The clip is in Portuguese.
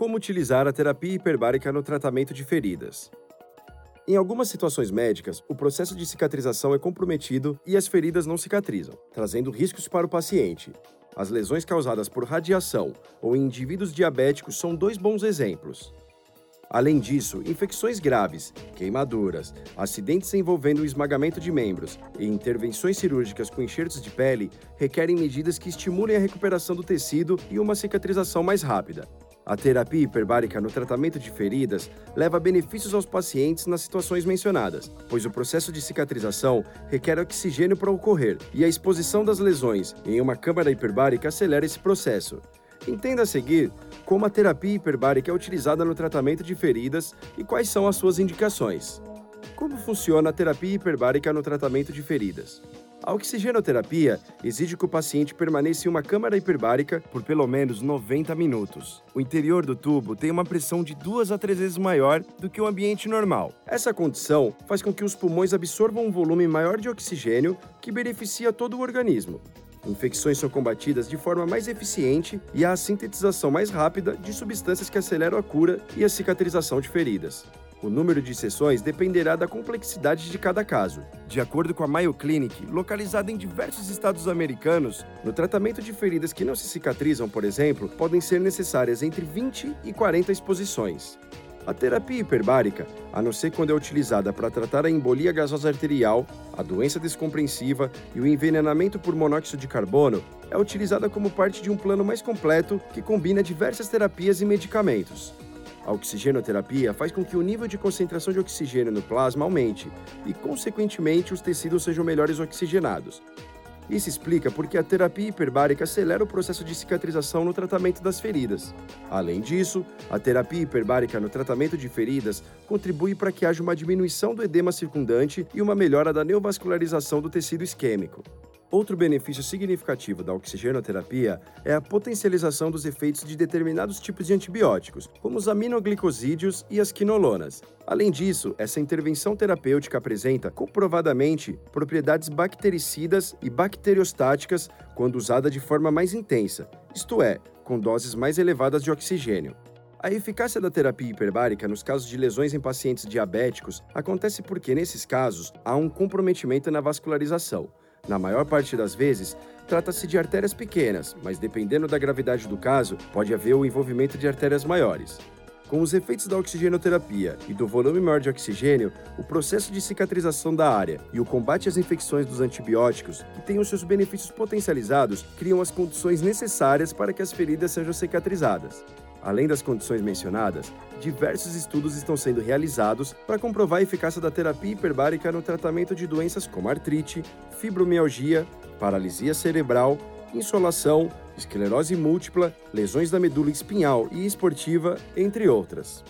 Como utilizar a terapia hiperbárica no tratamento de feridas? Em algumas situações médicas, o processo de cicatrização é comprometido e as feridas não cicatrizam, trazendo riscos para o paciente. As lesões causadas por radiação ou em indivíduos diabéticos são dois bons exemplos. Além disso, infecções graves, queimaduras, acidentes envolvendo o esmagamento de membros e intervenções cirúrgicas com enxertos de pele requerem medidas que estimulem a recuperação do tecido e uma cicatrização mais rápida. A terapia hiperbárica no tratamento de feridas leva benefícios aos pacientes nas situações mencionadas, pois o processo de cicatrização requer oxigênio para ocorrer e a exposição das lesões em uma câmara hiperbárica acelera esse processo. Entenda a seguir como a terapia hiperbárica é utilizada no tratamento de feridas e quais são as suas indicações. Como funciona a terapia hiperbárica no tratamento de feridas? A oxigenoterapia exige que o paciente permaneça em uma câmara hiperbárica por pelo menos 90 minutos. O interior do tubo tem uma pressão de duas a três vezes maior do que o ambiente normal. Essa condição faz com que os pulmões absorvam um volume maior de oxigênio que beneficia todo o organismo. Infecções são combatidas de forma mais eficiente e há a sintetização mais rápida de substâncias que aceleram a cura e a cicatrização de feridas. O número de sessões dependerá da complexidade de cada caso. De acordo com a Mayo Clinic, localizada em diversos estados americanos, no tratamento de feridas que não se cicatrizam, por exemplo, podem ser necessárias entre 20 e 40 exposições. A terapia hiperbárica, a não ser quando é utilizada para tratar a embolia gasosa arterial, a doença descompreensiva e o envenenamento por monóxido de carbono, é utilizada como parte de um plano mais completo que combina diversas terapias e medicamentos. A oxigenoterapia faz com que o nível de concentração de oxigênio no plasma aumente e, consequentemente, os tecidos sejam melhores oxigenados. Isso explica porque a terapia hiperbárica acelera o processo de cicatrização no tratamento das feridas. Além disso, a terapia hiperbárica no tratamento de feridas contribui para que haja uma diminuição do edema circundante e uma melhora da neovascularização do tecido isquêmico. Outro benefício significativo da oxigenoterapia é a potencialização dos efeitos de determinados tipos de antibióticos, como os aminoglicosídeos e as quinolonas. Além disso, essa intervenção terapêutica apresenta comprovadamente propriedades bactericidas e bacteriostáticas quando usada de forma mais intensa, isto é, com doses mais elevadas de oxigênio. A eficácia da terapia hiperbárica nos casos de lesões em pacientes diabéticos acontece porque, nesses casos, há um comprometimento na vascularização. Na maior parte das vezes, trata-se de artérias pequenas, mas dependendo da gravidade do caso, pode haver o envolvimento de artérias maiores. Com os efeitos da oxigenoterapia e do volume maior de oxigênio, o processo de cicatrização da área e o combate às infecções dos antibióticos, que têm os seus benefícios potencializados, criam as condições necessárias para que as feridas sejam cicatrizadas. Além das condições mencionadas, diversos estudos estão sendo realizados para comprovar a eficácia da terapia hiperbárica no tratamento de doenças como artrite, fibromialgia, paralisia cerebral, insolação, esclerose múltipla, lesões da medula espinhal e esportiva, entre outras.